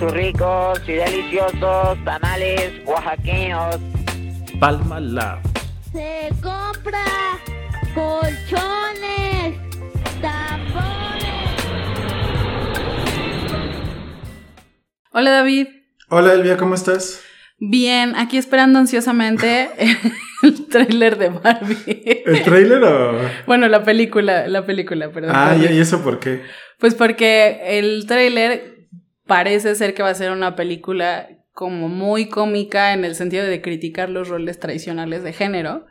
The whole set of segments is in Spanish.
sus ricos y deliciosos tamales oaxaqueños. Palma Lab. Se compra colchones, tapones. Hola David. Hola Elvia, ¿cómo estás? Bien, aquí esperando ansiosamente el tráiler de Barbie. ¿El tráiler o...? Bueno, la película, la película, perdón. Ah, ¿y eso por qué? Pues porque el tráiler parece ser que va a ser una película como muy cómica en el sentido de criticar los roles tradicionales de género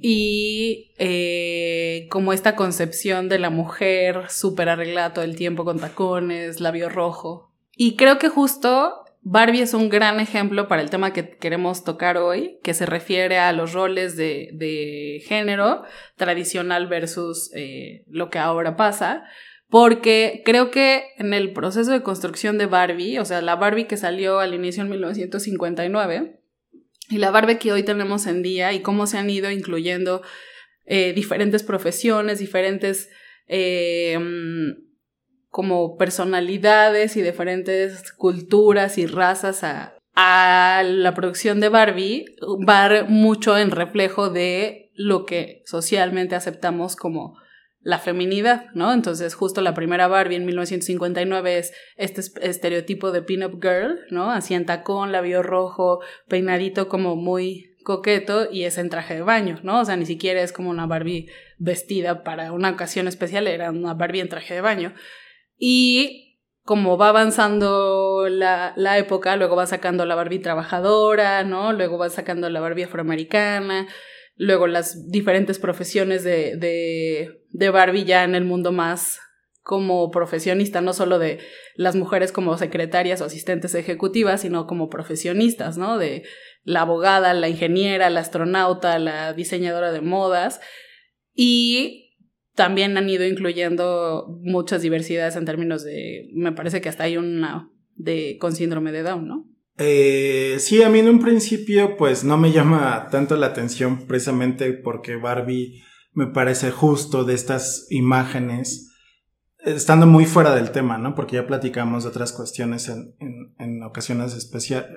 y eh, como esta concepción de la mujer súper arreglada todo el tiempo con tacones, labio rojo. Y creo que justo Barbie es un gran ejemplo para el tema que queremos tocar hoy, que se refiere a los roles de, de género tradicional versus eh, lo que ahora pasa. Porque creo que en el proceso de construcción de Barbie, o sea, la Barbie que salió al inicio en 1959 y la Barbie que hoy tenemos en día y cómo se han ido incluyendo eh, diferentes profesiones, diferentes eh, como personalidades y diferentes culturas y razas a, a la producción de Barbie, va mucho en reflejo de lo que socialmente aceptamos como la feminidad, ¿no? Entonces, justo la primera Barbie en 1959 es este es- estereotipo de pin-up girl, ¿no? Así en tacón, labio rojo, peinadito como muy coqueto y es en traje de baño, ¿no? O sea, ni siquiera es como una Barbie vestida para una ocasión especial, era una Barbie en traje de baño. Y como va avanzando la, la época, luego va sacando la Barbie trabajadora, ¿no? Luego va sacando la Barbie afroamericana, luego las diferentes profesiones de, de Barbie ya en el mundo más como profesionista, no solo de las mujeres como secretarias o asistentes ejecutivas, sino como profesionistas, ¿no? De la abogada, la ingeniera, la astronauta, la diseñadora de modas. Y también han ido incluyendo muchas diversidades en términos de, me parece que hasta hay una de con síndrome de Down, ¿no? Eh, sí, a mí en un principio pues no me llama tanto la atención precisamente porque Barbie me parece justo de estas imágenes, estando muy fuera del tema, ¿no? Porque ya platicamos de otras cuestiones en, en- ocasiones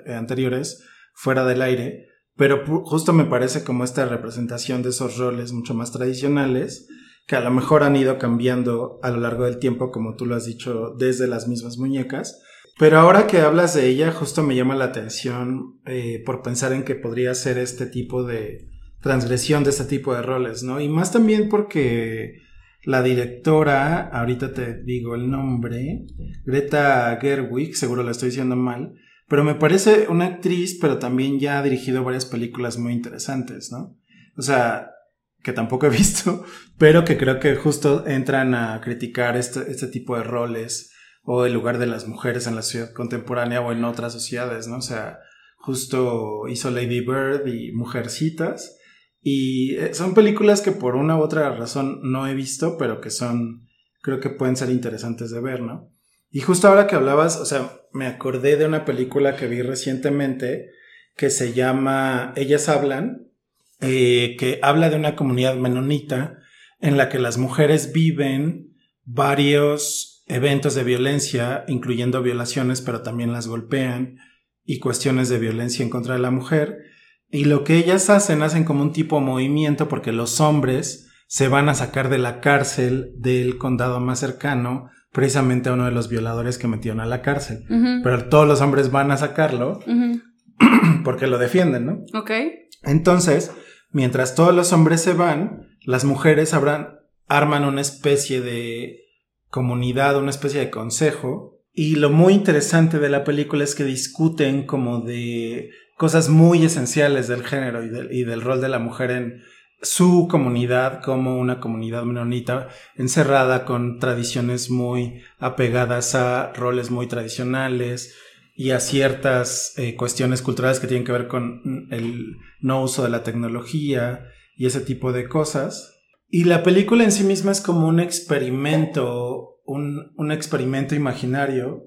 eh, anteriores, fuera del aire, pero justo me parece como esta representación de esos roles mucho más tradicionales que a lo mejor han ido cambiando a lo largo del tiempo, como tú lo has dicho, desde las mismas muñecas. Pero ahora que hablas de ella, justo me llama la atención eh, por pensar en que podría ser este tipo de transgresión de este tipo de roles, ¿no? Y más también porque la directora, ahorita te digo el nombre, Greta Gerwig, seguro la estoy diciendo mal, pero me parece una actriz, pero también ya ha dirigido varias películas muy interesantes, ¿no? O sea, que tampoco he visto, pero que creo que justo entran a criticar este, este tipo de roles o el lugar de las mujeres en la sociedad contemporánea o en otras sociedades, ¿no? O sea, justo hizo Lady Bird y Mujercitas. Y eh, son películas que por una u otra razón no he visto, pero que son, creo que pueden ser interesantes de ver, ¿no? Y justo ahora que hablabas, o sea, me acordé de una película que vi recientemente que se llama Ellas Hablan, eh, que habla de una comunidad menonita en la que las mujeres viven varios eventos de violencia, incluyendo violaciones, pero también las golpean y cuestiones de violencia en contra de la mujer. Y lo que ellas hacen, hacen como un tipo de movimiento porque los hombres se van a sacar de la cárcel del condado más cercano, precisamente a uno de los violadores que metieron a la cárcel. Pero todos los hombres van a sacarlo porque lo defienden, ¿no? Ok. Entonces, mientras todos los hombres se van, las mujeres habrán, arman una especie de comunidad, una especie de consejo. Y lo muy interesante de la película es que discuten como de cosas muy esenciales del género y del, rol de la mujer en su comunidad como una comunidad menonita encerrada con tradiciones muy apegadas a roles muy tradicionales y a ciertas eh, cuestiones culturales que tienen que ver con el no uso de la tecnología y ese tipo de cosas. Y la película en sí misma es como un experimento, un, un experimento imaginario,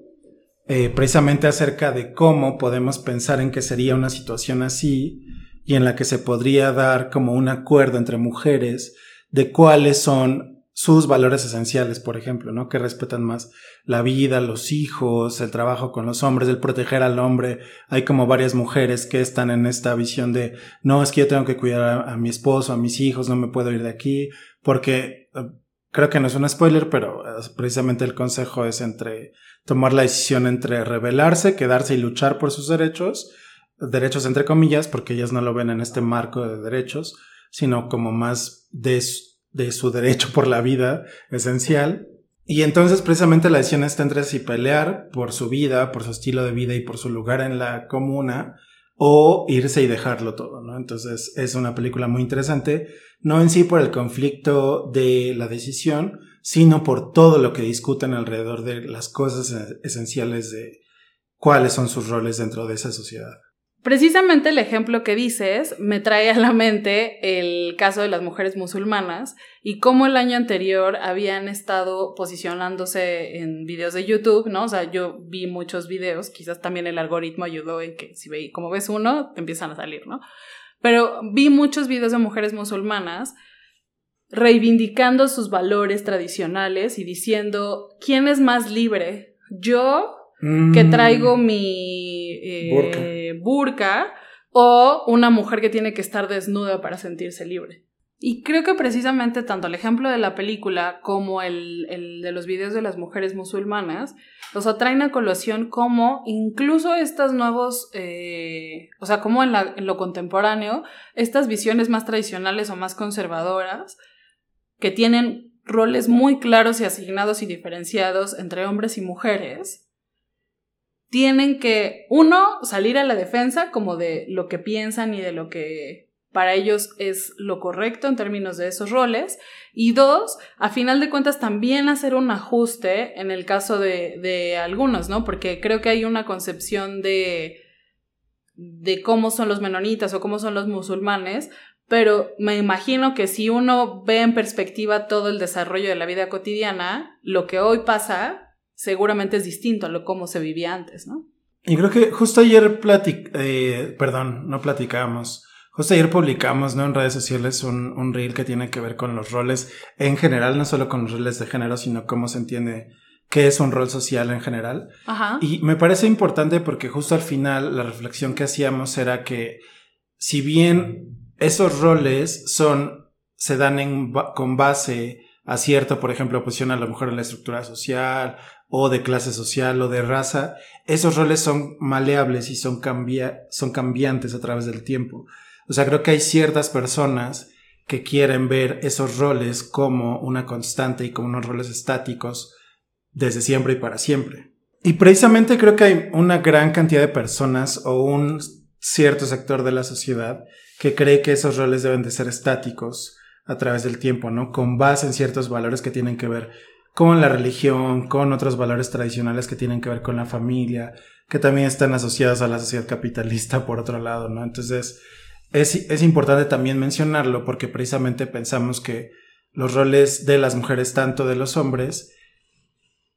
eh, precisamente acerca de cómo podemos pensar en que sería una situación así y en la que se podría dar como un acuerdo entre mujeres de cuáles son sus valores esenciales, por ejemplo, ¿no? Que respetan más la vida, los hijos, el trabajo con los hombres, el proteger al hombre. Hay como varias mujeres que están en esta visión de, no, es que yo tengo que cuidar a, mi esposo, a mis hijos, no me puedo ir de aquí, porque eh, creo que no es un spoiler, pero eh, precisamente el consejo es entre tomar la decisión entre rebelarse, quedarse y luchar por sus derechos, derechos entre comillas, porque ellas no lo ven en este marco de derechos, sino como más de de su derecho por la vida esencial. Y entonces precisamente la decisión está entre si pelear por su vida, por su estilo de vida y por su lugar en la comuna, o irse y dejarlo todo, ¿no? Entonces es una película muy interesante, no en sí por el conflicto de la decisión, sino por todo lo que discuten alrededor de las cosas esenciales de cuáles son sus roles dentro de esa sociedad. Precisamente el ejemplo que dices me trae a la mente el caso de las mujeres musulmanas y cómo el año anterior habían estado posicionándose en videos de YouTube, ¿no? O sea, yo vi muchos videos, quizás también el algoritmo ayudó en que si ve, como ves uno, te empiezan a salir, ¿no? Pero vi muchos videos de mujeres musulmanas reivindicando sus valores tradicionales y diciendo, ¿quién es más libre? ¿Yo que mm. traigo mi eh, burka. o una mujer que tiene que estar desnuda para sentirse libre. Y creo que precisamente tanto el ejemplo de la película como el, de los videos de las mujeres musulmanas los atraen a colación como incluso estas nuevos, eh, o sea, como en, en lo contemporáneo, estas visiones más tradicionales o más conservadoras que tienen roles muy claros y asignados y diferenciados entre hombres y mujeres, tienen que, uno, salir a la defensa como de lo que piensan y de lo que para ellos es lo correcto en términos de esos roles. Y dos, a final de cuentas también hacer un ajuste en el caso de, de algunos, ¿no? Porque creo que hay una concepción de, de cómo son los menonitas o cómo son los musulmanes, pero me imagino que si uno ve en perspectiva todo el desarrollo de la vida cotidiana, lo que hoy pasa seguramente es distinto a lo cómo se vivía antes, ¿no? Y creo que justo ayer platic eh, perdón, no platicamos. Justo ayer publicamos ¿no? en redes sociales un, un reel que tiene que ver con los roles en general, no solo con los roles de género, sino cómo se entiende qué es un rol social en general. Ajá. Y me parece importante porque justo al final la reflexión que hacíamos era que si bien esos roles son, se dan en, con base a cierta, por ejemplo, posición a la mujer en la estructura social o de clase social o de raza, esos roles son maleables y son, cambia son cambiantes a través del tiempo. O sea, creo que hay ciertas personas que quieren ver esos roles como una constante y como unos roles estáticos desde siempre y para siempre. Y precisamente creo que hay una gran cantidad de personas o un cierto sector de la sociedad que cree que esos roles deben de ser estáticos a través del tiempo, ¿no? Con base en ciertos valores que tienen que ver con la religión, con otros valores tradicionales que tienen que ver con la familia, que también están asociados a la sociedad capitalista por otro lado, ¿no? Entonces, es, es importante también mencionarlo porque precisamente pensamos que los roles de las mujeres, tanto de los hombres,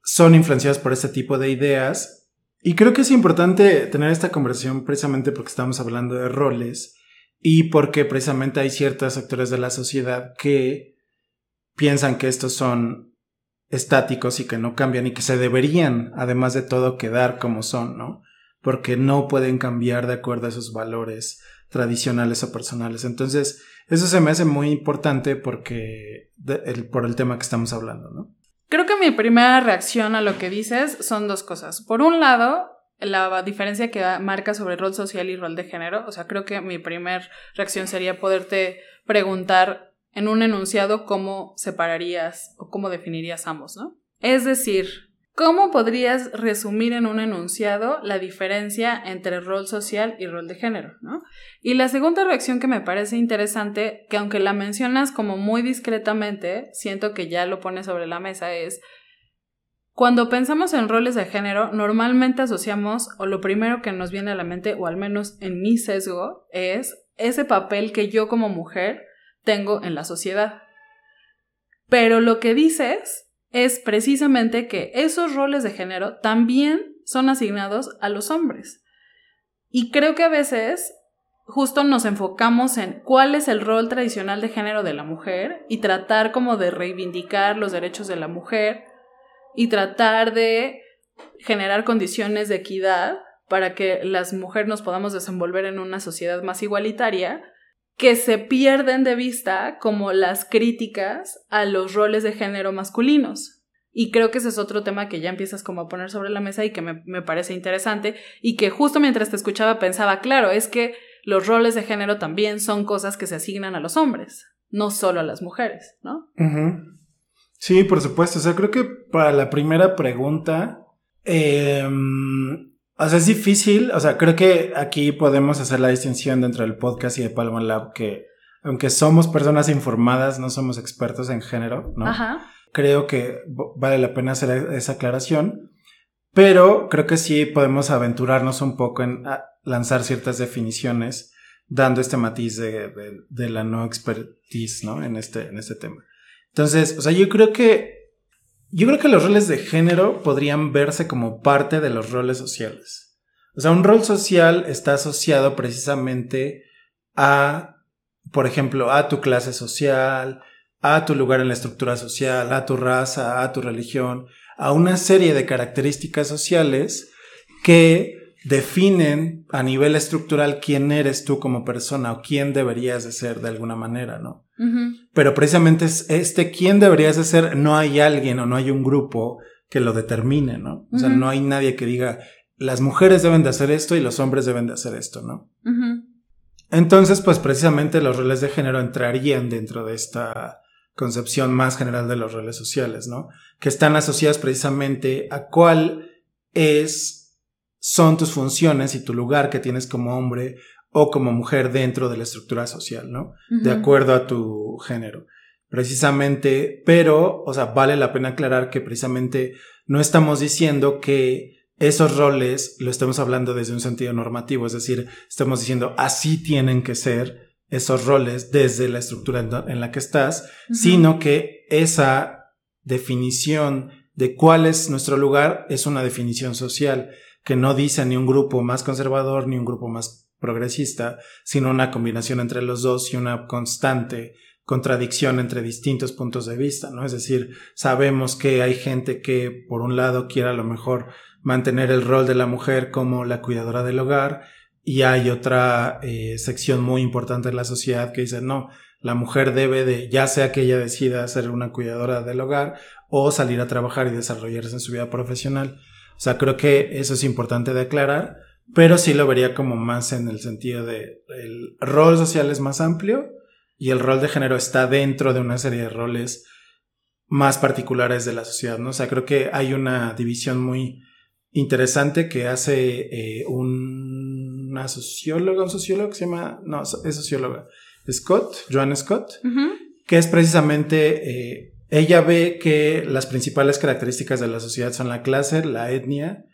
son influenciados por este tipo de ideas. Y creo que es importante tener esta conversación precisamente porque estamos hablando de roles y porque precisamente hay ciertos sectores de la sociedad que piensan que estos son estáticos y que no cambian y que se deberían, además de todo, quedar como son, ¿no? Porque no pueden cambiar de acuerdo a esos valores tradicionales o personales. Entonces, eso se me hace muy importante porque por el tema que estamos hablando, ¿no? Creo que mi primera reacción a lo que dices son dos cosas. Por un lado, la diferencia que marca sobre rol social y rol de género. O sea, creo que mi primera reacción sería poderte preguntar en un enunciado cómo separarías o cómo definirías ambos, ¿no? Es decir, ¿cómo podrías resumir en un enunciado la diferencia entre rol social y rol de género, ¿no? Y la segunda reacción que me parece interesante, que aunque la mencionas como muy discretamente, siento que ya lo pones sobre la mesa, es cuando pensamos en roles de género, normalmente asociamos, o lo primero que nos viene a la mente, o al menos en mi sesgo, es ese papel que yo como mujer tengo en la sociedad. Pero lo que dices es precisamente que esos roles de género también son asignados a los hombres. Y creo que a veces justo nos enfocamos en cuál es el rol tradicional de género de la mujer y tratar como de reivindicar los derechos de la mujer y tratar de generar condiciones de equidad para que las mujeres nos podamos desenvolver en una sociedad más igualitaria, que se pierden de vista como las críticas a los roles de género masculinos. Y creo que ese es otro tema que ya empiezas como a poner sobre la mesa y que me, me parece interesante y que justo mientras te escuchaba pensaba, claro, es que los roles de género también son cosas que se asignan a los hombres, no solo a las mujeres, ¿no? Sí, por supuesto. O sea, creo que para la primera pregunta, eh, o sea, es difícil. O sea, creo que aquí podemos hacer la distinción dentro del podcast y de Palma Lab que aunque somos personas informadas, no somos expertos en género, ¿no? Ajá. Creo que vale la pena hacer esa aclaración. Pero creo que sí podemos aventurarnos un poco en lanzar ciertas definiciones, dando este matiz de, de, la no expertise, ¿no? En este, en este tema. Entonces, o sea, yo creo que. Yo creo que los roles de género podrían verse como parte de los roles sociales. O sea, un rol social está asociado precisamente a, por ejemplo, a tu clase social, a tu lugar en la estructura social, a tu raza, a tu religión, a una serie de características sociales que definen a nivel estructural quién eres tú como persona o quién deberías de ser de alguna manera, ¿no? Pero precisamente es este quién deberías de ser, no hay alguien o no hay un grupo que lo determine, ¿no? O sea, no hay nadie que diga, las mujeres deben de hacer esto y los hombres deben de hacer esto, ¿no? Entonces, pues precisamente los roles de género entrarían dentro de esta concepción más general de los roles sociales, ¿no? Que están asociadas precisamente a cuál es son tus funciones y tu lugar que tienes como hombre o como mujer dentro de la estructura social, ¿no? De acuerdo a tu género. Precisamente, pero, o sea, vale la pena aclarar que precisamente no estamos diciendo que esos roles lo estemos hablando desde un sentido normativo, es decir, estamos diciendo así tienen que ser esos roles desde la estructura en, la que estás, sino que esa definición de cuál es nuestro lugar es una definición social que no dice ni un grupo más conservador ni un grupo más progresista, sino una combinación entre los dos y una constante contradicción entre distintos puntos de vista, ¿no? Es decir, sabemos que hay gente que, por un lado, quiere a lo mejor mantener el rol de la mujer como la cuidadora del hogar, y hay otra eh, sección muy importante de la sociedad que dice, no, la mujer debe de, ya sea que ella decida ser una cuidadora del hogar o salir a trabajar y desarrollarse en su vida profesional. O sea, creo que eso es importante de aclarar, pero sí lo vería como más en el sentido de el rol social es más amplio y el rol de género está dentro de una serie de roles más particulares de la sociedad, ¿no? O sea, creo que hay una división muy interesante que hace eh, una socióloga, un sociólogo que se llama, no, es socióloga, Scott, Joan Scott, que es precisamente eh, ella ve que las principales características de la sociedad son la clase, la etnia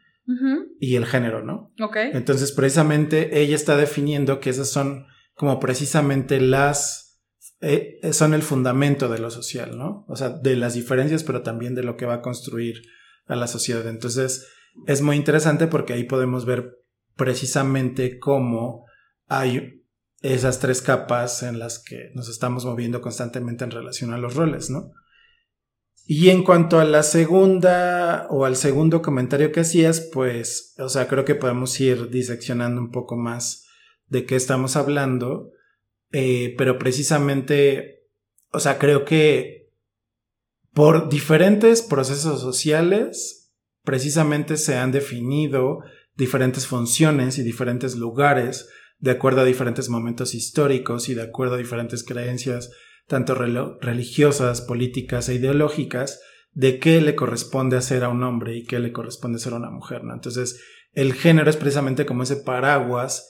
y el género, ¿no? Ok. Entonces, precisamente, ella está definiendo que esas son como precisamente las... Eh, son el fundamento de lo social, ¿no? O sea, de las diferencias, pero también de lo que va a construir a la sociedad. Entonces, es muy interesante porque ahí podemos ver precisamente cómo hay esas tres capas en las que nos estamos moviendo constantemente en relación a los roles, ¿no? Y en cuanto a la segunda o al segundo comentario que hacías, pues, o sea, creo que podemos ir diseccionando un poco más de qué estamos hablando, eh, pero precisamente, o sea, creo que por diferentes procesos sociales, precisamente se han definido diferentes funciones y diferentes lugares de acuerdo a diferentes momentos históricos y de acuerdo a diferentes creencias tanto religiosas, políticas e ideológicas, de qué le corresponde hacer a un hombre y qué le corresponde hacer a una mujer, ¿no? Entonces, el género es precisamente como ese paraguas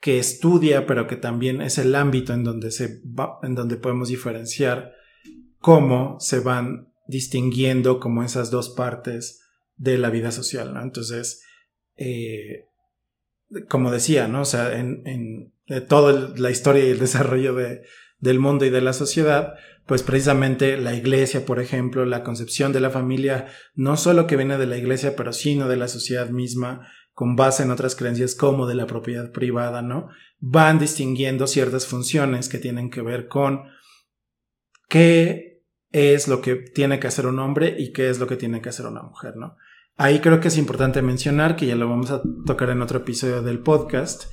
que estudia, pero que también es el ámbito en donde se va, en donde podemos diferenciar cómo se van distinguiendo como esas dos partes de la vida social, ¿no? Entonces, eh, como decía, ¿no? O sea, en, en toda la historia y el desarrollo de, del mundo y de la sociedad, pues precisamente la iglesia, por ejemplo, la concepción de la familia, no solo que viene de la iglesia, pero sino de la sociedad misma, con base en otras creencias como de la propiedad privada, ¿no? van distinguiendo ciertas funciones que tienen que ver con qué es lo que tiene que hacer un hombre y qué es lo que tiene que hacer una mujer, ¿no? Ahí creo que es importante mencionar, que ya lo vamos a tocar en otro episodio del podcast,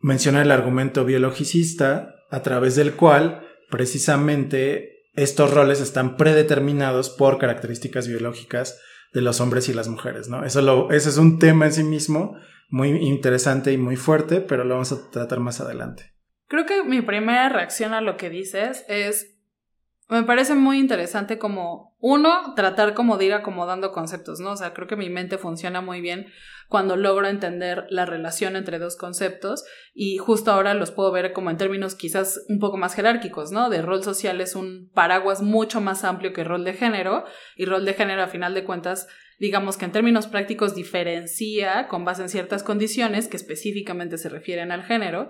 mencionar el argumento biologicista a través del cual precisamente estos roles están predeterminados por características biológicas de los hombres y las mujeres, ¿no? Eso ese es un tema en sí mismo muy interesante y muy fuerte, pero lo vamos a tratar más adelante. Creo que mi primera reacción a lo que dices es me parece muy interesante como, uno, tratar como de ir acomodando conceptos, ¿no? O sea, creo que mi mente funciona muy bien cuando logro entender la relación entre dos conceptos y justo ahora los puedo ver como en términos quizás un poco más jerárquicos, ¿no? De rol social es un paraguas mucho más amplio que rol de género y rol de género a final de cuentas digamos que en términos prácticos diferencia con base en ciertas condiciones que específicamente se refieren al género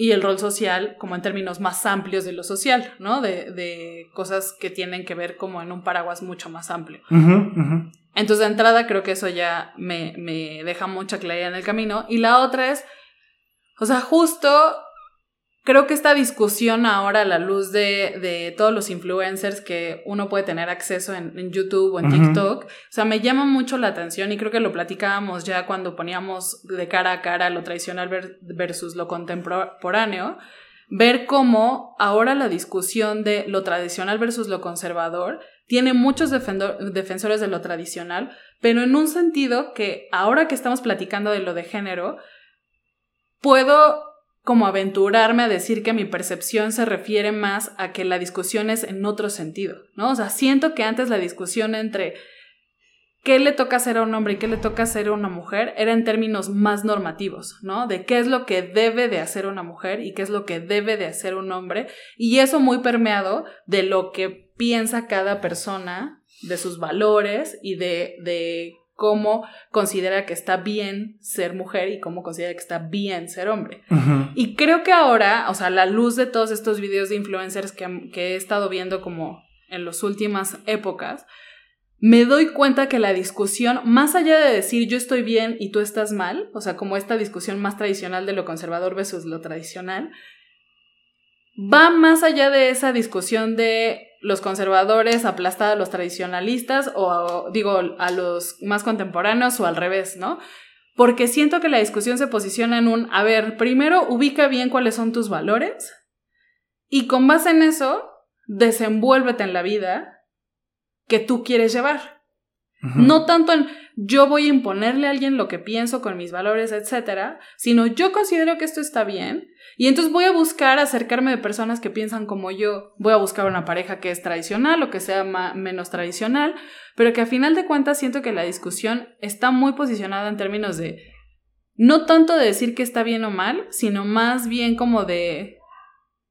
y el rol social como en términos más amplios de lo social, ¿no? De, de cosas que tienen que ver como en un paraguas mucho más amplio. Entonces, de entrada, creo que eso ya me, me deja mucha claridad en el camino. Y la otra es, o sea, justo creo que esta discusión ahora a la luz de, de, todos los influencers que uno puede tener acceso en, YouTube o en TikTok, o sea, me llama mucho la atención y creo que lo platicábamos ya cuando poníamos de cara a cara lo tradicional versus lo contemporáneo, ver cómo ahora la discusión de lo tradicional versus lo conservador tiene muchos defensores de lo tradicional, pero en un sentido que ahora que estamos platicando de lo de género, puedo como aventurarme a decir que mi percepción se refiere más a que la discusión es en otro sentido, ¿no? O sea, siento que antes la discusión entre qué le toca hacer a un hombre y qué le toca hacer a una mujer era en términos más normativos, ¿no? De qué es lo que debe de hacer una mujer y qué es lo que debe de hacer un hombre, y eso muy permeado de lo que piensa cada persona, de sus valores y de, de cómo considera que está bien ser mujer y cómo considera que está bien ser hombre. Y creo que ahora, o sea, a la luz de todos estos videos de influencers que, que he estado viendo como en las últimas épocas, me doy cuenta que la discusión, más allá de decir yo estoy bien y tú estás mal, o sea, como esta discusión más tradicional de lo conservador versus lo tradicional, va más allá de esa discusión de los conservadores aplastar a los tradicionalistas o, digo, a los más contemporáneos o al revés, ¿no? Porque siento que la discusión se posiciona en un, a ver, primero ubica bien cuáles son tus valores y con base en eso, desenvuélvete en la vida que tú quieres llevar. No tanto en yo voy a imponerle a alguien lo que pienso con mis valores, etcétera, sino yo considero que esto está bien y entonces voy a buscar acercarme de personas que piensan como yo, voy a buscar una pareja que es tradicional o que sea menos tradicional, pero que a final de cuentas siento que la discusión está muy posicionada en términos de no tanto de decir que está bien o mal, sino más bien como de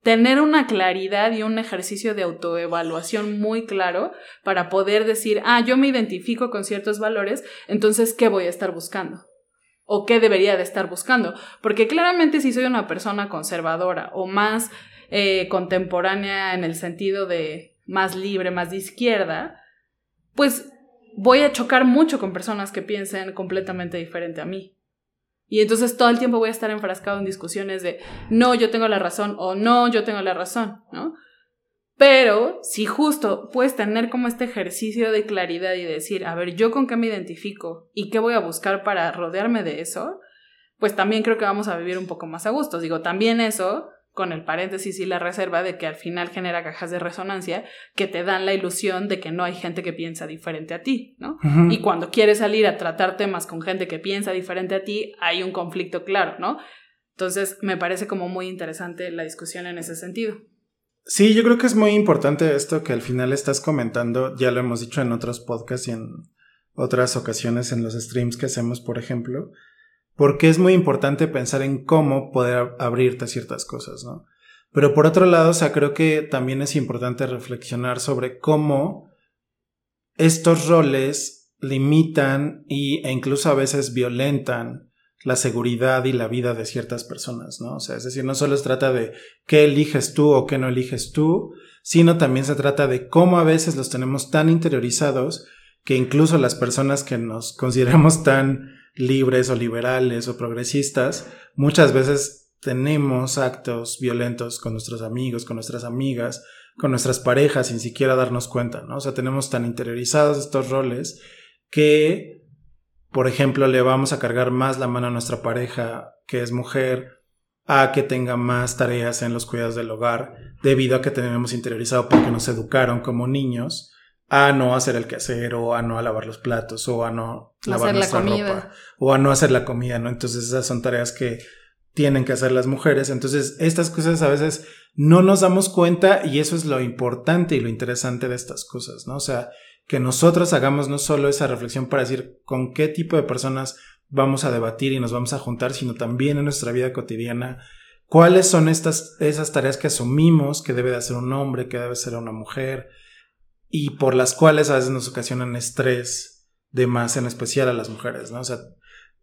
tener una claridad y un ejercicio de autoevaluación muy claro para poder decir, ah, yo me identifico con ciertos valores, entonces, ¿qué voy a estar buscando? o qué debería de estar buscando. Porque claramente si soy una persona conservadora o más eh, contemporánea en el sentido de más libre, más de izquierda, pues voy a chocar mucho con personas que piensen completamente diferente a mí. Y entonces todo el tiempo voy a estar enfrascado en discusiones de no, yo tengo la razón o no, yo tengo la razón, ¿no? Pero si justo puedes tener como este ejercicio de claridad y decir, a ver, yo con qué me identifico y qué voy a buscar para rodearme de eso, pues también creo que vamos a vivir un poco más a gusto. Digo, también eso, con el paréntesis y la reserva de que al final genera cajas de resonancia que te dan la ilusión de que no hay gente que piensa diferente a ti, ¿no? Y cuando quieres salir a tratar temas con gente que piensa diferente a ti, hay un conflicto claro, ¿no? Entonces, me parece como muy interesante la discusión en ese sentido. Sí, yo creo que es muy importante esto que al final estás comentando, ya lo hemos dicho en otros podcasts y en otras ocasiones en los streams que hacemos, por ejemplo, porque es muy importante pensar en cómo poder abrirte a ciertas cosas, ¿no? Pero por otro lado, o sea, creo que también es importante reflexionar sobre cómo estos roles limitan y, e incluso a veces violentan la seguridad y la vida de ciertas personas, ¿no? O sea, es decir, no solo se trata de qué eliges tú o qué no eliges tú, sino también se trata de cómo a veces los tenemos tan interiorizados que incluso las personas que nos consideramos tan libres o liberales o progresistas, muchas veces tenemos actos violentos con nuestros amigos, con nuestras amigas, con nuestras parejas sin siquiera darnos cuenta, ¿no? O sea, tenemos tan interiorizados estos roles que, por ejemplo, le vamos a cargar más la mano a nuestra pareja que es mujer a que tenga más tareas en los cuidados del hogar debido a que tenemos interiorizado porque nos educaron como niños a no hacer el quehacer o a no lavar los platos o a no lavar Hacer la nuestra comida. ropa o a no hacer la comida, ¿no? Entonces esas son tareas que tienen que hacer las mujeres. Entonces estas cosas a veces no nos damos cuenta y eso es lo importante y lo interesante de estas cosas, ¿no? O sea, que nosotros hagamos no solo esa reflexión para decir con qué tipo de personas vamos a debatir y nos vamos a juntar, sino también en nuestra vida cotidiana, cuáles son estas, esas tareas que asumimos que debe de hacer un hombre, que debe ser una mujer, y por las cuales a veces nos ocasionan estrés de más, en especial a las mujeres, ¿no? O sea,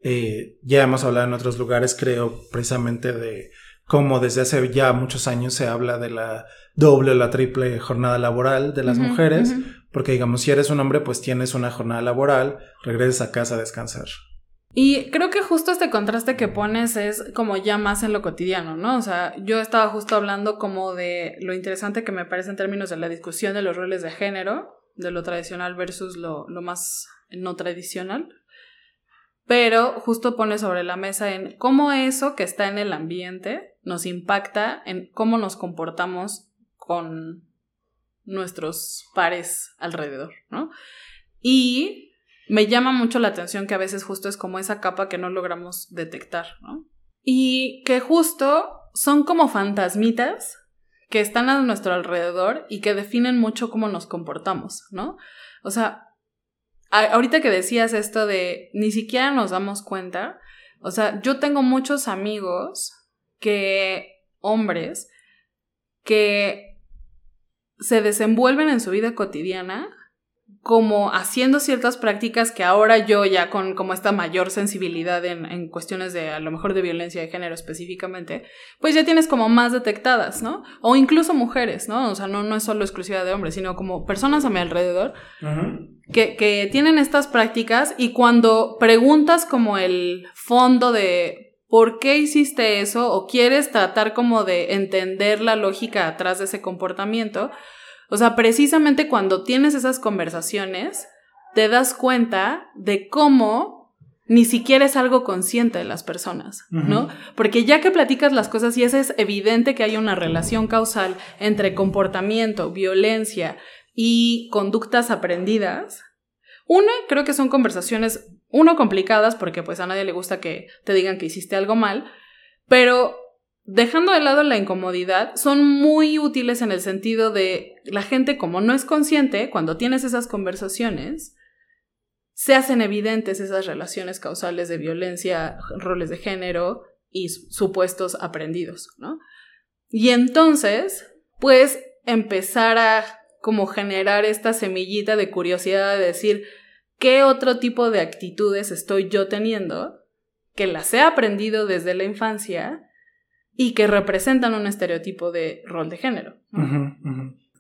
eh, ya hemos hablado en otros lugares, creo, precisamente de cómo desde hace ya muchos años se habla de la doble o la triple jornada laboral de las mujeres, porque digamos, si eres un hombre, pues tienes una jornada laboral, regresas a casa a descansar. Y creo que justo este contraste que pones es como ya más en lo cotidiano, ¿no? O sea, yo estaba justo hablando como de lo interesante que me parece en términos de la discusión de los roles de género, de lo tradicional versus lo, lo más no tradicional. Pero justo pone sobre la mesa en cómo eso que está en el ambiente nos impacta en cómo nos comportamos con nuestros pares alrededor, ¿no? Y me llama mucho la atención que a veces justo es como esa capa que no logramos detectar, ¿no? Y que justo son como fantasmitas que están a nuestro alrededor y que definen mucho cómo nos comportamos, ¿no? O sea, ahorita que decías esto de ni siquiera nos damos cuenta, o sea, yo tengo muchos amigos que, hombres, que se desenvuelven en su vida cotidiana como haciendo ciertas prácticas que ahora yo ya con como esta mayor sensibilidad en, en cuestiones de a lo mejor de violencia de género específicamente, pues ya tienes como más detectadas, ¿no? O incluso mujeres, ¿no? O sea, no, no es solo exclusiva de hombres, sino como personas a mi alrededor que, que tienen estas prácticas y cuando preguntas como el fondo de por qué hiciste eso o quieres tratar como de entender la lógica atrás de ese comportamiento, o sea, precisamente cuando tienes esas conversaciones, te das cuenta de cómo ni siquiera es algo consciente de las personas, ¿no? Porque ya que platicas las cosas y es, es evidente que hay una relación causal entre comportamiento, violencia y conductas aprendidas, una, creo que son conversaciones, uno, complicadas, porque pues a nadie le gusta que te digan que hiciste algo mal, pero dejando de lado la incomodidad, son muy útiles en el sentido de la gente como no es consciente, cuando tienes esas conversaciones, se hacen evidentes esas relaciones causales de violencia, roles de género y su- supuestos aprendidos, ¿no? Y entonces, pues, empezar a como generar esta semillita de curiosidad de decir, ¿qué otro tipo de actitudes estoy yo teniendo que las he aprendido desde la infancia y que representan un estereotipo de rol de género?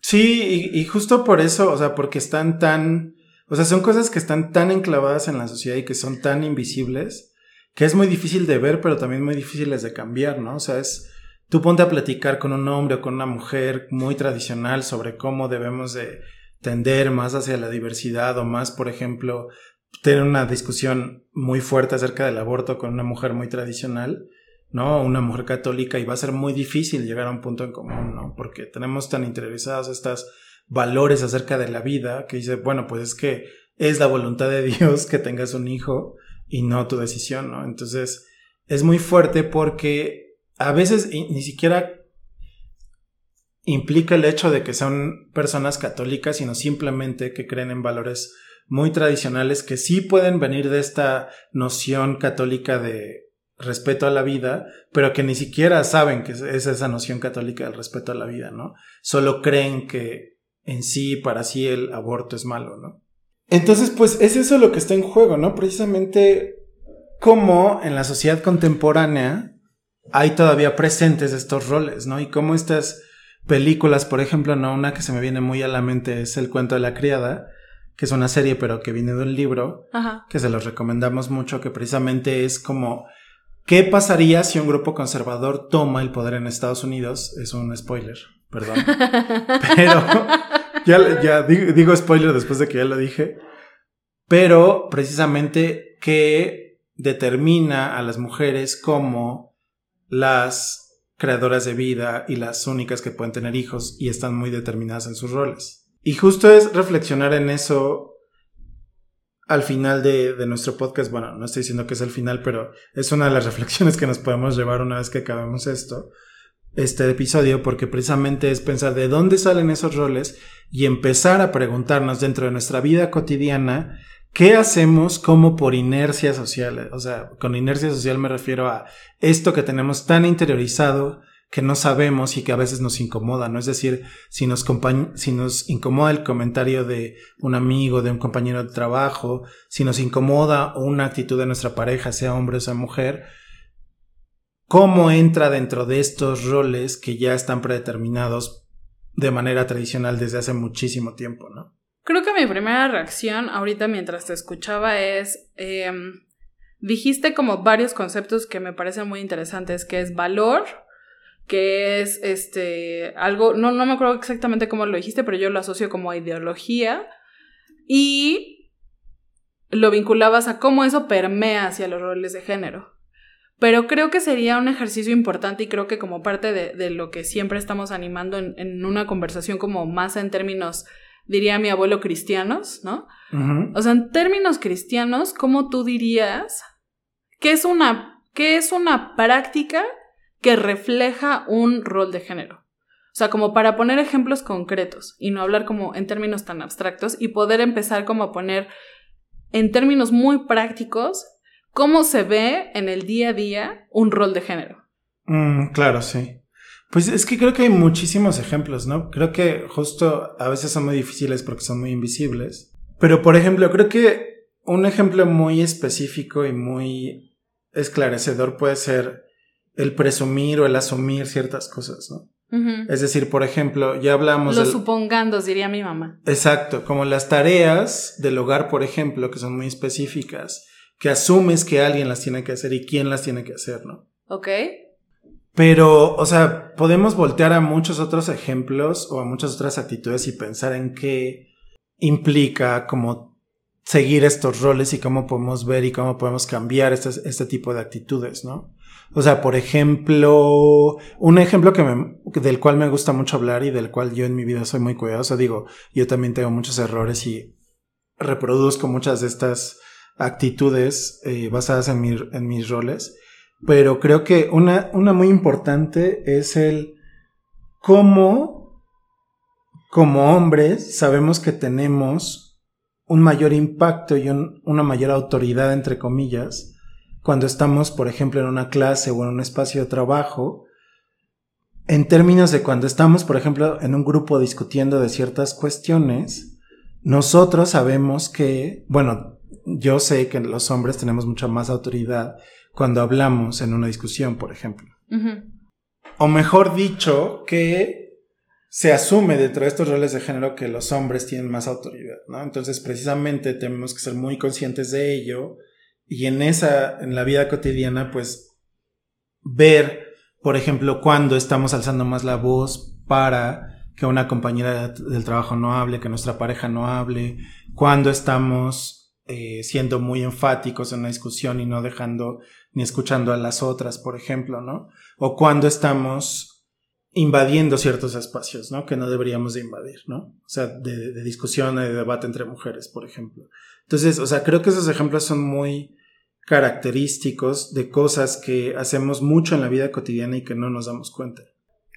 Sí, y, y justo por eso, o sea, porque están tan, o sea, son cosas que están tan enclavadas en la sociedad y que son tan invisibles, que es muy difícil de ver, pero también muy difíciles de cambiar, ¿no? O sea, es, tú ponte a platicar con un hombre o con una mujer muy tradicional sobre cómo debemos de tender más hacia la diversidad o más, por ejemplo, tener una discusión muy fuerte acerca del aborto con una mujer muy tradicional, ¿no? Una mujer católica y va a ser muy difícil llegar a un punto en común, ¿no? Porque tenemos tan interiorizados estos valores acerca de la vida que dice, bueno, pues es que es la voluntad de Dios que tengas un hijo y no tu decisión, ¿no? Entonces es muy fuerte porque a veces ni siquiera implica el hecho de que son personas católicas, sino simplemente que creen en valores muy tradicionales que sí pueden venir de esta noción católica de respeto a la vida, pero que ni siquiera saben que es es esa noción católica del respeto a la vida, ¿no? Solo creen que en sí, para sí, el aborto es malo, ¿no? Entonces, pues es eso lo que está en juego, ¿no? Precisamente cómo en la sociedad contemporánea hay todavía presentes estos roles, ¿no? Y cómo estas películas, por ejemplo, no una que se me viene muy a la mente es El cuento de la criada, que es una serie pero que viene de un libro, Ajá. que se los recomendamos mucho, que precisamente es como ¿Qué pasaría si un grupo conservador toma el poder en Estados Unidos? Es un spoiler, perdón. Pero ya, ya digo, digo spoiler después de que ya lo dije. Pero precisamente que determina a las mujeres como las creadoras de vida y las únicas que pueden tener hijos y están muy determinadas en sus roles. Y justo es reflexionar en eso al final de, de, nuestro podcast. Bueno, no estoy diciendo que es el final, pero es una de las reflexiones que nos podemos llevar una vez que acabemos esto, este episodio, porque precisamente es pensar de dónde salen esos roles y empezar a preguntarnos dentro de nuestra vida cotidiana ¿Qué hacemos como por inercia social? O sea, con inercia social me refiero a esto que tenemos tan interiorizado que no sabemos y que a veces nos incomoda, ¿no? Es decir, si nos, si nos incomoda el comentario de un amigo, de un compañero de trabajo, si nos incomoda una actitud de nuestra pareja, sea hombre o sea mujer, ¿cómo entra dentro de estos roles que ya están predeterminados de manera tradicional desde hace muchísimo tiempo, ¿no? Creo que mi primera reacción ahorita mientras te escuchaba es, em, dijiste como varios conceptos que me parecen muy interesantes, que es valor, que es este algo, no, no me acuerdo exactamente cómo lo dijiste, pero yo lo asocio como ideología y lo vinculabas a cómo eso permea hacia los roles de género. Pero creo que sería un ejercicio importante y creo que como parte de, lo que siempre estamos animando en, en una conversación como más en términos diría mi abuelo, cristianos, ¿no? O sea, en términos cristianos, ¿cómo tú dirías que es una, que es una práctica que refleja un rol de género? O sea, como para poner ejemplos concretos y no hablar como en términos tan abstractos y poder empezar como a poner en términos muy prácticos cómo se ve en el día a día un rol de género. Mm, claro, sí. Pues es que creo que hay muchísimos ejemplos, ¿no? Creo que justo a veces son muy difíciles porque son muy invisibles. Pero, por ejemplo, creo que un ejemplo muy específico y muy esclarecedor puede ser el presumir o el asumir ciertas cosas, ¿no? Es decir, por ejemplo, ya hablamos... Los supongandos, diría mi mamá. Exacto, como las tareas del hogar, por ejemplo, que son muy específicas, que asumes que alguien las tiene que hacer y quién las tiene que hacer, ¿no? Ok. Pero, o sea, podemos voltear a muchos otros ejemplos o a muchas otras actitudes y pensar en qué implica como seguir estos roles y cómo podemos ver y cómo podemos cambiar este, este tipo de actitudes, ¿no? O sea, por ejemplo, un ejemplo que me, del cual me gusta mucho hablar y del cual yo en mi vida soy muy cuidadoso, digo, yo también tengo muchos errores y reproduzco muchas de estas actitudes eh, basadas en, en mis roles pero creo que una, una muy importante es el cómo, como hombres, sabemos que tenemos un mayor impacto y una mayor autoridad, entre comillas, cuando estamos, por ejemplo, en una clase o en un espacio de trabajo, en términos de cuando estamos, por ejemplo, en un grupo discutiendo de ciertas cuestiones, nosotros sabemos que, bueno, yo sé que los hombres tenemos mucha más autoridad cuando hablamos en una discusión, por ejemplo. O mejor dicho, que se asume dentro de estos roles de género que los hombres tienen más autoridad, ¿no? Entonces, precisamente tenemos que ser muy conscientes de ello y en esa, en la vida cotidiana, pues, ver, por ejemplo, cuando estamos alzando más la voz para que una compañera del trabajo no hable, que nuestra pareja no hable, cuando estamos eh, siendo muy enfáticos en una discusión y no dejando ni escuchando a las otras, por ejemplo, ¿no? O cuando estamos invadiendo ciertos espacios, ¿no? Que no deberíamos de invadir, ¿no? O sea, de, de discusión, de debate entre mujeres, por ejemplo. Entonces, o sea, creo que esos ejemplos son muy característicos de cosas que hacemos mucho en la vida cotidiana y que no nos damos cuenta.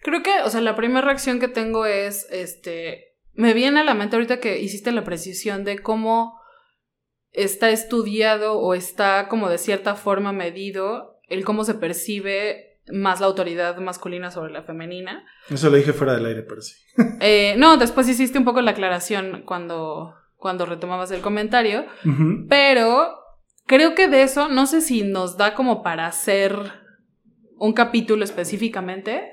Creo que, o sea, la primera reacción que tengo es, este, me viene a la mente ahorita que hiciste la precisión de cómo está estudiado o está como de cierta forma medido el cómo se percibe más la autoridad masculina sobre la femenina. Eso lo dije fuera del aire, pero sí. Eh, no, después hiciste un poco la aclaración cuando, cuando retomabas el comentario, pero creo que de eso no sé si nos da como para hacer un capítulo específicamente,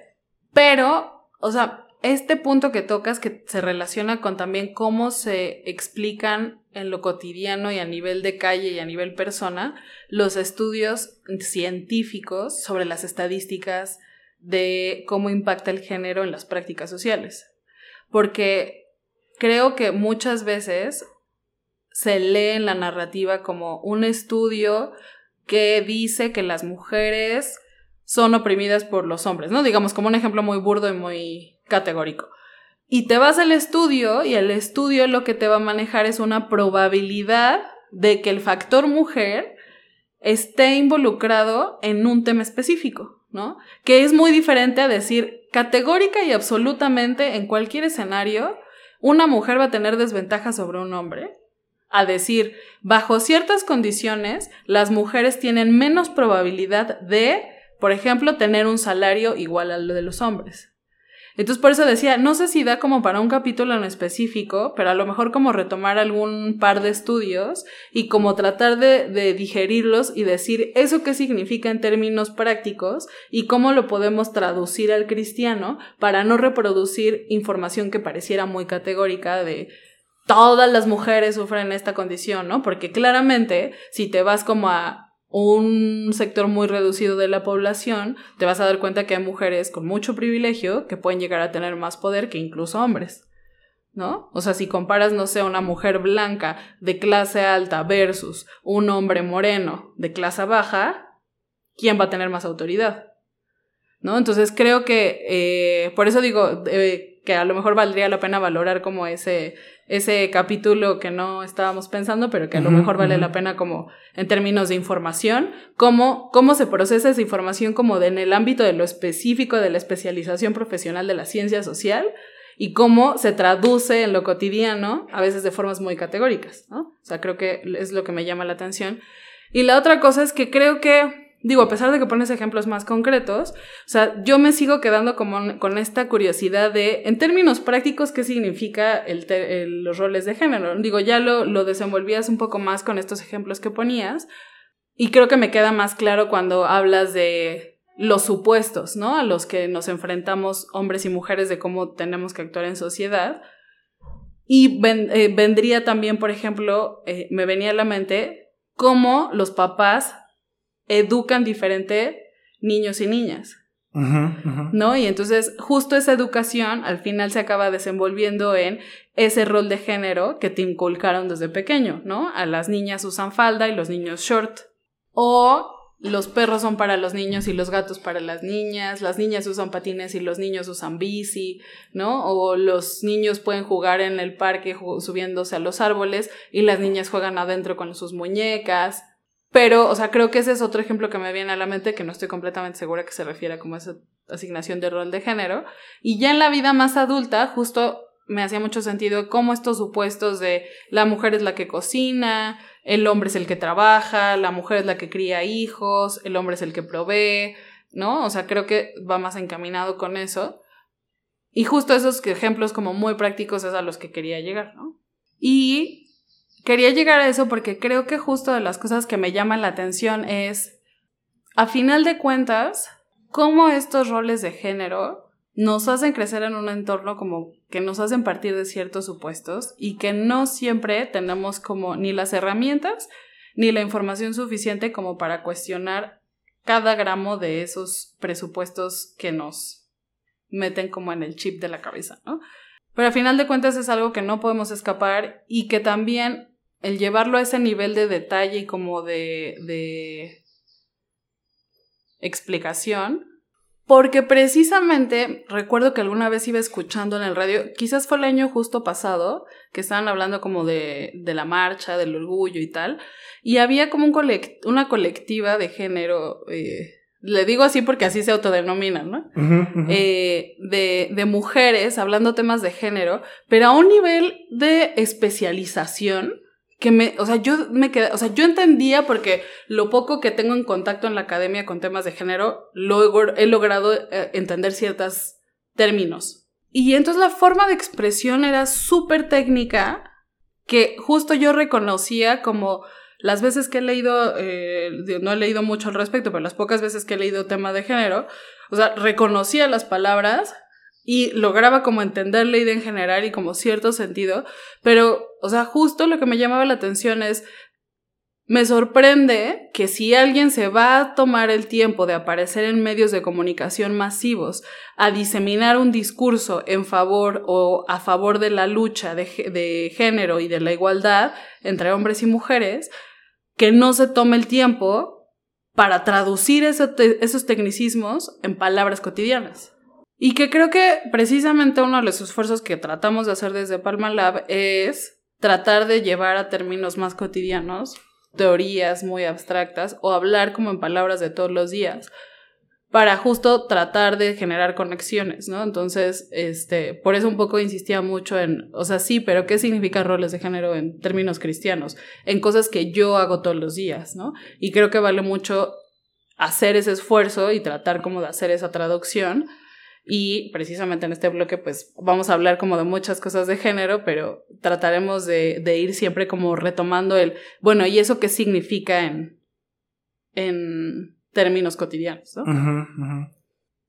pero, o sea, este punto que tocas que se relaciona con también cómo se explican en lo cotidiano y a nivel de calle y a nivel persona los estudios científicos sobre las estadísticas de cómo impacta el género en las prácticas sociales. Porque creo que muchas veces se lee en la narrativa como un estudio que dice que las mujeres son oprimidas por los hombres, ¿no? Digamos como un ejemplo muy burdo y muy categórico. Y te vas al estudio y el estudio lo que te va a manejar es una probabilidad de que el factor mujer esté involucrado en un tema específico, ¿no? Que es muy diferente a decir categórica y absolutamente en cualquier escenario una mujer va a tener desventaja sobre un hombre. A decir, bajo ciertas condiciones, las mujeres tienen menos probabilidad de, por ejemplo, tener un salario igual al de los hombres. Entonces por eso decía, no sé si da como para un capítulo en específico, pero a lo mejor como retomar algún par de estudios y como tratar de, digerirlos y decir eso qué significa en términos prácticos y cómo lo podemos traducir al cristiano para no reproducir información que pareciera muy categórica de todas las mujeres sufren esta condición, ¿no? Porque claramente si te vas como a un sector muy reducido de la población, te vas a dar cuenta que hay mujeres con mucho privilegio que pueden llegar a tener más poder que incluso hombres. ¿No? O sea, si comparas, no sé, una mujer blanca de clase alta versus un hombre moreno de clase baja, ¿quién va a tener más autoridad? ¿No? Entonces creo que, eh, por eso digo eh, que a lo mejor valdría la pena valorar como ese, ese capítulo que no estábamos pensando, pero que a lo mejor vale la pena como en términos de información, cómo, cómo se procesa esa información como de, en el ámbito de lo específico de la especialización profesional de la ciencia social y cómo se traduce en lo cotidiano, a veces de formas muy categóricas, ¿no? O sea, creo que es lo que me llama la atención. Y la otra cosa es que creo que digo, a pesar de que pones ejemplos más concretos, o sea, yo me sigo quedando como con esta curiosidad de, en términos prácticos, qué significa el los roles de género. Digo, ya lo, lo desenvolvías un poco más con estos ejemplos que ponías, y creo que me queda más claro cuando hablas de los supuestos, ¿no? A los que nos enfrentamos hombres y mujeres de cómo tenemos que actuar en sociedad. Y eh, vendría también, por ejemplo, eh, me venía a la mente cómo los papás educan diferente niños y niñas. ¿No? Y entonces justo esa educación al final se acaba desenvolviendo en ese rol de género que te inculcaron desde pequeño, ¿no? A las niñas usan falda y los niños short. O los perros son para los niños y los gatos para las niñas, las niñas usan patines y los niños usan bici, ¿no? O los niños pueden jugar en el parque subiéndose a los árboles y las niñas juegan adentro con sus muñecas. Pero, o sea, creo que ese es otro ejemplo que me viene a la mente, que no estoy completamente segura que se refiere a como esa asignación de rol de género. Y ya en la vida más adulta, justo me hacía mucho sentido cómo estos supuestos de la mujer es la que cocina, el hombre es el que trabaja, la mujer es la que cría hijos, el hombre es el que provee, ¿no? O sea, creo que va más encaminado con eso. Y justo esos ejemplos como muy prácticos es a los que quería llegar, ¿no? Y quería llegar a eso porque creo que justo de las cosas que me llaman la atención es, a final de cuentas, cómo estos roles de género nos hacen crecer en un entorno como que nos hacen partir de ciertos supuestos y que no siempre tenemos como ni las herramientas ni la información suficiente como para cuestionar cada gramo de esos presupuestos que nos meten como en el chip de la cabeza, ¿no? Pero a final de cuentas es algo que no podemos escapar y que también el llevarlo a ese nivel de detalle y como de, de explicación, porque precisamente recuerdo que alguna vez iba escuchando en el radio, quizás fue el año justo pasado, que estaban hablando como de, de la marcha, del orgullo y tal, y había como un una colectiva de género, eh, le digo así porque así se autodenominan, ¿no? Eh, de, de mujeres hablando temas de género, pero a un nivel de especialización que me, o sea, yo me quedé, o sea, yo entendía porque lo poco que tengo en contacto en la academia con temas de género, luego he logrado eh, entender ciertos términos. Y entonces la forma de expresión era súper técnica, que justo yo reconocía como las veces que he leído, eh, no he leído mucho al respecto, pero las pocas veces que he leído tema de género, o sea, reconocía las palabras y lograba como entender la idea en general y como cierto sentido, pero, o sea, justo lo que me llamaba la atención es, me sorprende que si alguien se va a tomar el tiempo de aparecer en medios de comunicación masivos a diseminar un discurso en favor o a favor de la lucha de, de género y de la igualdad entre hombres y mujeres, que no se tome el tiempo para traducir esos tecnicismos en palabras cotidianas. Y que creo que precisamente uno de los esfuerzos que tratamos de hacer desde Palma Lab es tratar de llevar a términos más cotidianos teorías muy abstractas o hablar como en palabras de todos los días para justo tratar de generar conexiones, ¿no? Entonces, este, por eso un poco insistía mucho en, o sea, sí, pero ¿qué significa roles de género en términos cristianos? En cosas que yo hago todos los días, ¿no? Y creo que vale mucho hacer ese esfuerzo y tratar como de hacer esa traducción. Y precisamente en este bloque, pues vamos a hablar como de muchas cosas de género, pero trataremos de, ir siempre como retomando el, bueno, ¿y eso qué significa en, en términos cotidianos, ¿no?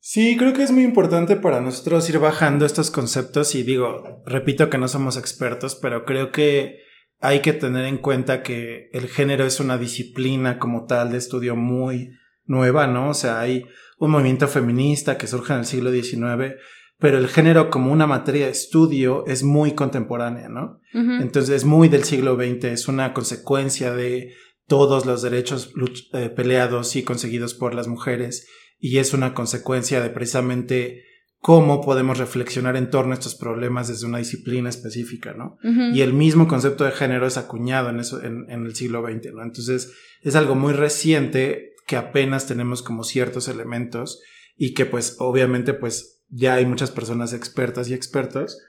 Sí, creo que es muy importante para nosotros ir bajando estos conceptos y digo, repito que no somos expertos, pero creo que hay que tener en cuenta que el género es una disciplina como tal de estudio muy nueva, ¿no? O sea, hay un movimiento feminista que surge en el siglo XIX, pero el género como una materia de estudio es muy contemporánea, ¿no? Entonces es muy del siglo XX, es una consecuencia de todos los derechos eh, peleados y conseguidos por las mujeres y es una consecuencia de precisamente cómo podemos reflexionar en torno a estos problemas desde una disciplina específica, ¿no? Y el mismo concepto de género es acuñado en, eso, en, en, el siglo XX, ¿no? Entonces es algo muy reciente que apenas tenemos como ciertos elementos y que pues obviamente pues ya hay muchas personas expertas y expertos,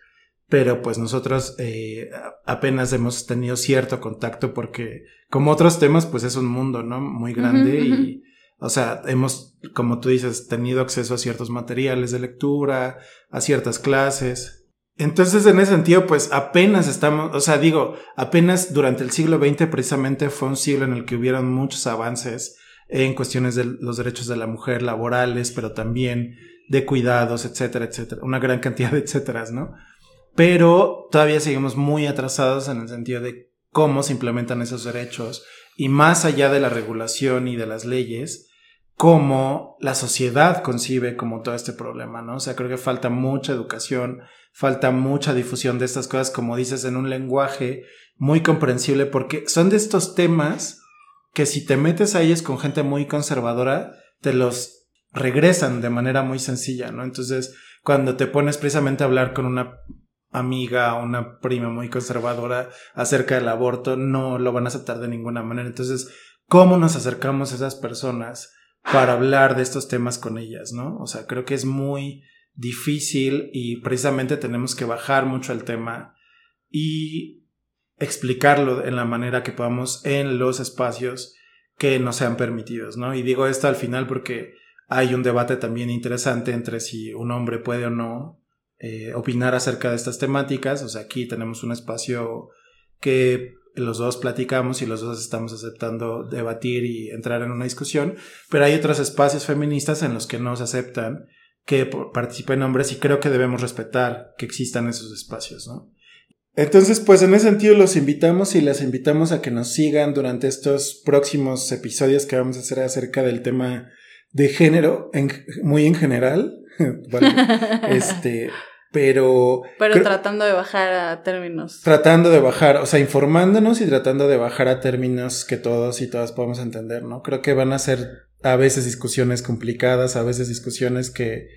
pero pues nosotros eh, apenas hemos tenido cierto contacto porque como otros temas pues es un mundo, ¿no? Muy grande y, o sea, hemos, como tú dices, tenido acceso a ciertos materiales de lectura, a ciertas clases. Entonces, en ese sentido, pues apenas estamos, o sea, digo, apenas durante el siglo XX precisamente fue un siglo en el que hubieron muchos avances en cuestiones de los derechos de la mujer laborales, pero también de cuidados, etcétera, etcétera, una gran cantidad de etcéteras, ¿no? pero todavía seguimos muy atrasados en el sentido de cómo se implementan esos derechos y más allá de la regulación y de las leyes, cómo la sociedad concibe como todo este problema, ¿no? O sea, creo que falta mucha educación, falta mucha difusión de estas cosas, como dices, en un lenguaje muy comprensible, porque son de estos temas que si te metes a ellos con gente muy conservadora, te los regresan de manera muy sencilla, ¿no? Entonces, cuando te pones precisamente a hablar con una amiga o una prima muy conservadora acerca del aborto, no lo van a aceptar de ninguna manera. Entonces, ¿cómo nos acercamos a esas personas para hablar de estos temas con ellas, no? O sea, creo que es muy difícil y precisamente tenemos que bajar mucho el tema y explicarlo en la manera que podamos en los espacios que nos sean permitidos, ¿no? Y digo esto al final porque hay un debate también interesante entre si un hombre puede o no eh, opinar acerca de estas temáticas. O sea, aquí tenemos un espacio que los dos platicamos y los dos estamos aceptando debatir y entrar en una discusión, pero hay otros espacios feministas en los que no se aceptan que participen hombres y creo que debemos respetar que existan esos espacios, ¿no? Entonces, pues en ese sentido los invitamos y las invitamos a que nos sigan durante estos próximos episodios que vamos a hacer acerca del tema de género, muy en general, este, pero... Pero tratando de bajar a términos. Tratando de bajar, o sea, informándonos y tratando de bajar a términos que todos y todas podemos entender, ¿no? Creo que van a ser a veces discusiones complicadas, a veces discusiones que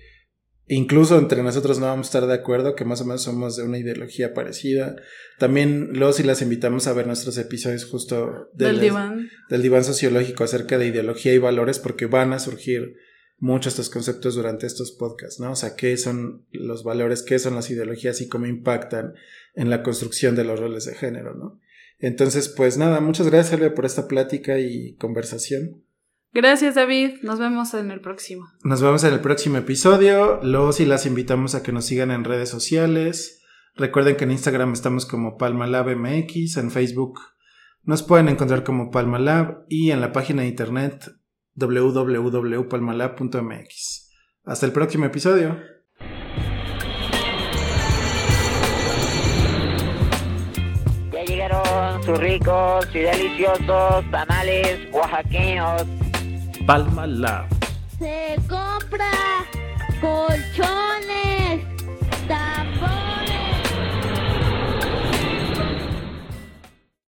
incluso entre nosotros no vamos a estar de acuerdo, que más o menos somos de una ideología parecida. También los y las invitamos a ver nuestros episodios justo del diván. Del diván sociológico acerca de ideología y valores porque van a surgir muchos estos conceptos durante estos podcasts, ¿no? O sea, qué son los valores, qué son las ideologías y cómo impactan en la construcción de los roles de género, ¿no? Entonces, pues nada, muchas gracias, Elia, por esta plática y conversación. Gracias David, nos vemos en el próximo. Nos vemos en el próximo episodio. Los y las invitamos a que nos sigan en redes sociales. Recuerden que en Instagram estamos como PalmalabMX, en Facebook nos pueden encontrar como Palmalab y en la página de internet www.palmalab.mx. Hasta el próximo episodio. Ya llegaron sus ricos y deliciosos tamales oaxaqueños. Palma Lab. Se compra colchones.